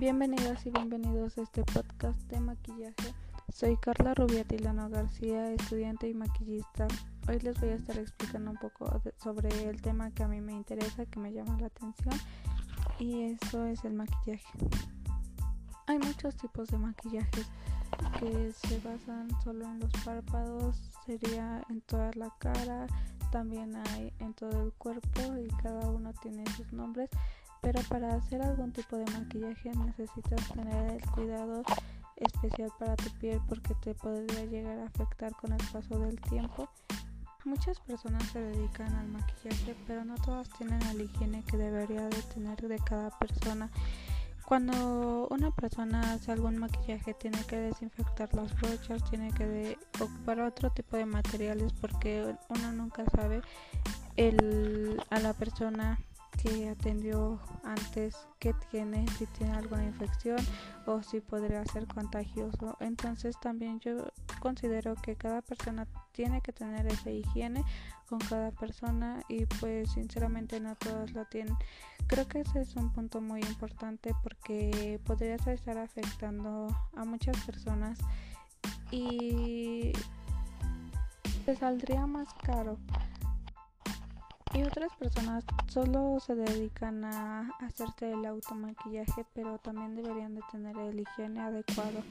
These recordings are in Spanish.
Bienvenidas y bienvenidos a este podcast de maquillaje. Soy Carla Rubiatilano García, estudiante y maquillista. Hoy les voy a estar explicando un poco sobre el tema que a mí me interesa, que me llama la atención, y eso es el maquillaje. Hay muchos tipos de maquillajes que se basan solo en los párpados, sería en toda la cara, también hay en todo el cuerpo y cada uno tiene sus nombres pero para hacer algún tipo de maquillaje necesitas tener el cuidado especial para tu piel porque te podría llegar a afectar con el paso del tiempo. Muchas personas se dedican al maquillaje, pero no todas tienen la higiene que debería de tener de cada persona. Cuando una persona hace algún maquillaje tiene que desinfectar las brochas, tiene que ocupar otro tipo de materiales porque uno nunca sabe el, a la persona que atendió antes que tiene, si tiene alguna infección o si podría ser contagioso. Entonces también yo considero que cada persona tiene que tener esa higiene con cada persona y pues sinceramente no todos lo tienen. Creo que ese es un punto muy importante porque podría estar afectando a muchas personas y te saldría más caro y otras personas solo se dedican a hacerte el automaquillaje, pero también deberían de tener el higiene adecuado,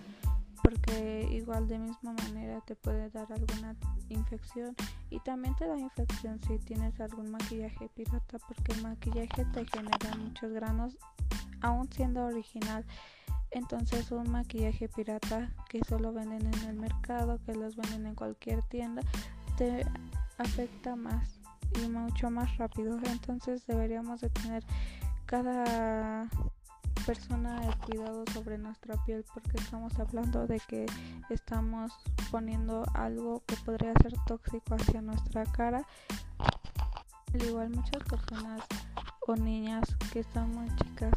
porque igual de misma manera te puede dar alguna infección y también te da infección si tienes algún maquillaje pirata, porque el maquillaje te genera muchos granos, aún siendo original. Entonces un maquillaje pirata que solo venden en el mercado, que los venden en cualquier tienda, te afecta más y mucho más rápido. Entonces deberíamos de tener cada persona el cuidado sobre nuestra piel porque estamos hablando de que estamos poniendo algo que podría ser tóxico hacia nuestra cara. Al igual muchas personas o niñas que están muy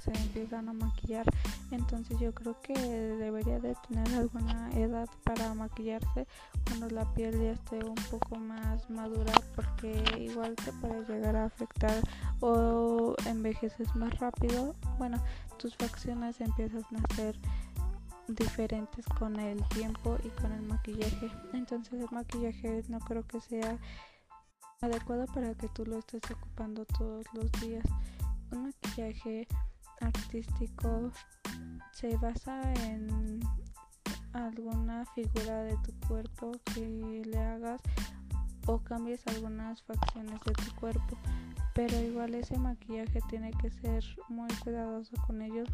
se empiezan a maquillar entonces yo creo que debería de tener alguna edad para maquillarse cuando la piel ya esté un poco más madura porque igual te puede llegar a afectar o envejeces más rápido bueno tus facciones empiezan a ser diferentes con el tiempo y con el maquillaje entonces el maquillaje no creo que sea adecuado para que tú lo estés ocupando todos los días. Un maquillaje artístico se basa en alguna figura de tu cuerpo que le hagas o cambies algunas facciones de tu cuerpo pero igual ese maquillaje tiene que ser muy cuidadoso con ellos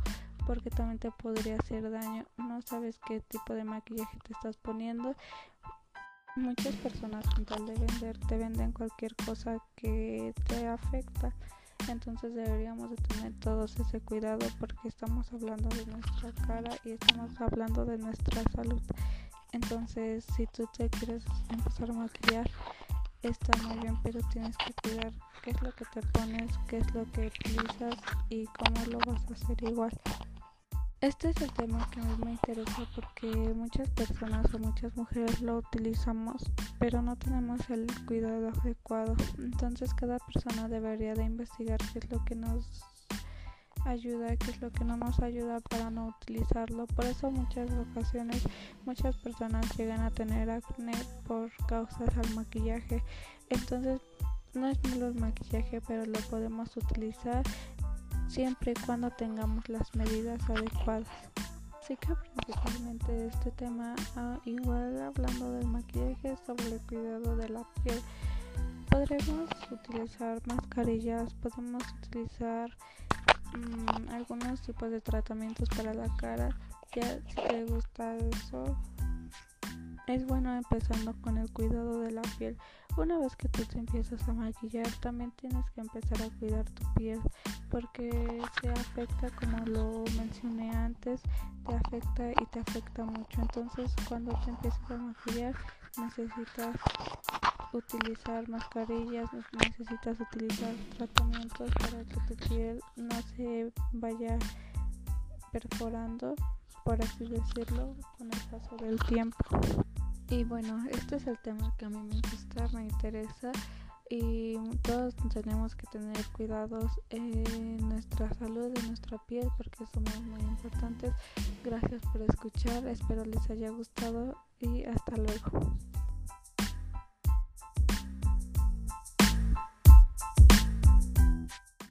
porque también te podría hacer daño no sabes qué tipo de maquillaje te estás poniendo Muchas personas con tal de vender te venden cualquier cosa que te afecta. Entonces deberíamos de tener todos ese cuidado porque estamos hablando de nuestra cara y estamos hablando de nuestra salud. Entonces si tú te quieres empezar a maquillar está muy bien pero tienes que cuidar qué es lo que te pones, qué es lo que utilizas y cómo lo vas a hacer igual. Este es el tema que a mí me interesa porque muchas personas o muchas mujeres lo utilizamos, pero no tenemos el cuidado adecuado. Entonces cada persona debería de investigar qué es lo que nos ayuda, qué es lo que no nos ayuda para no utilizarlo. Por eso muchas ocasiones muchas personas llegan a tener acné por causas al maquillaje. Entonces no es malo el maquillaje, pero lo podemos utilizar siempre y cuando tengamos las medidas adecuadas. Así que principalmente este tema, ah, igual hablando del maquillaje sobre el cuidado de la piel, podremos utilizar mascarillas, podemos utilizar mm, algunos tipos de tratamientos para la cara. Ya si te gusta eso, es bueno empezando con el cuidado de la piel. Una vez que tú te empiezas a maquillar, también tienes que empezar a cuidar tu piel porque se afecta, como lo mencioné antes, te afecta y te afecta mucho. Entonces, cuando te empiezas a maquillar, necesitas utilizar mascarillas, necesitas utilizar tratamientos para que tu piel no se vaya perforando, por así decirlo, con el paso del tiempo. Y bueno, este es el tema que a mí me gusta, me interesa y todos tenemos que tener cuidados en nuestra salud, en nuestra piel, porque somos muy importantes. Gracias por escuchar, espero les haya gustado y hasta luego.